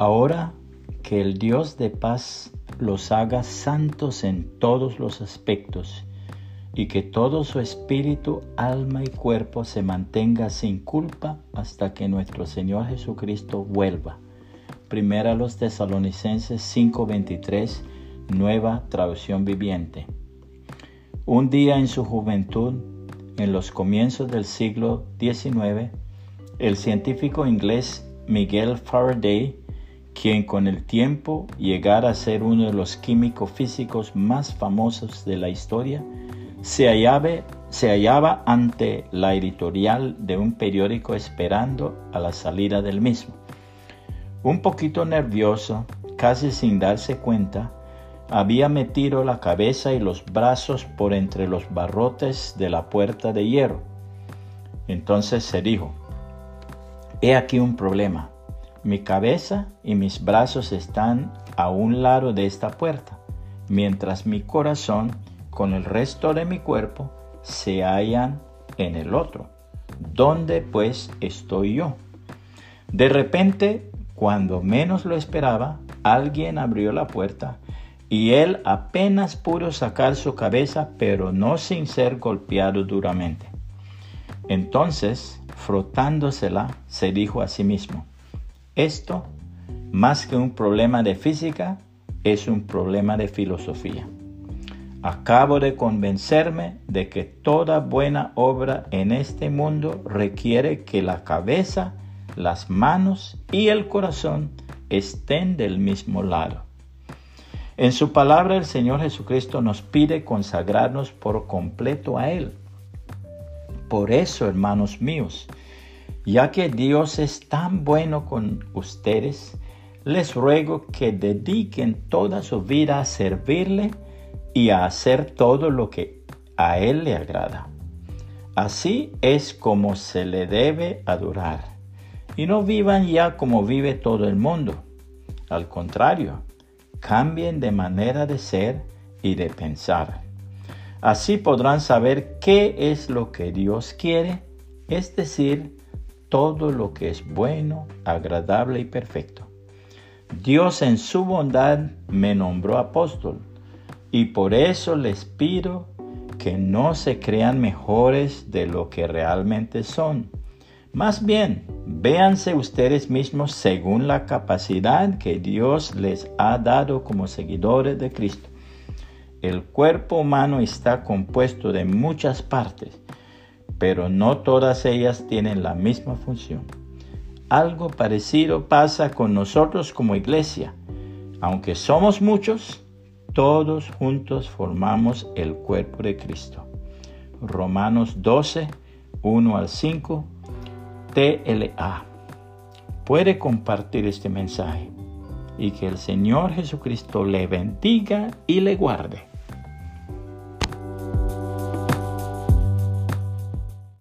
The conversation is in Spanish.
Ahora que el Dios de paz los haga santos en todos los aspectos y que todo su espíritu, alma y cuerpo se mantenga sin culpa hasta que nuestro Señor Jesucristo vuelva. Primera los Tesalonicenses 5:23, nueva traducción viviente. Un día en su juventud, en los comienzos del siglo XIX, el científico inglés Miguel Faraday, quien con el tiempo llegara a ser uno de los químicos físicos más famosos de la historia, se hallaba, se hallaba ante la editorial de un periódico esperando a la salida del mismo. Un poquito nervioso, casi sin darse cuenta, había metido la cabeza y los brazos por entre los barrotes de la puerta de hierro. Entonces se dijo, he aquí un problema. Mi cabeza y mis brazos están a un lado de esta puerta, mientras mi corazón con el resto de mi cuerpo se hallan en el otro. ¿Dónde pues estoy yo? De repente, cuando menos lo esperaba, alguien abrió la puerta y él apenas pudo sacar su cabeza, pero no sin ser golpeado duramente. Entonces, frotándosela, se dijo a sí mismo, esto, más que un problema de física, es un problema de filosofía. Acabo de convencerme de que toda buena obra en este mundo requiere que la cabeza, las manos y el corazón estén del mismo lado. En su palabra el Señor Jesucristo nos pide consagrarnos por completo a Él. Por eso, hermanos míos, ya que Dios es tan bueno con ustedes, les ruego que dediquen toda su vida a servirle y a hacer todo lo que a Él le agrada. Así es como se le debe adorar. Y no vivan ya como vive todo el mundo. Al contrario, cambien de manera de ser y de pensar. Así podrán saber qué es lo que Dios quiere, es decir, todo lo que es bueno, agradable y perfecto. Dios en su bondad me nombró apóstol y por eso les pido que no se crean mejores de lo que realmente son. Más bien, véanse ustedes mismos según la capacidad que Dios les ha dado como seguidores de Cristo. El cuerpo humano está compuesto de muchas partes, pero no todas ellas tienen la misma función. Algo parecido pasa con nosotros como iglesia. Aunque somos muchos, todos juntos formamos el cuerpo de Cristo. Romanos 12, 1 al 5, TLA. Puede compartir este mensaje y que el Señor Jesucristo le bendiga y le guarde.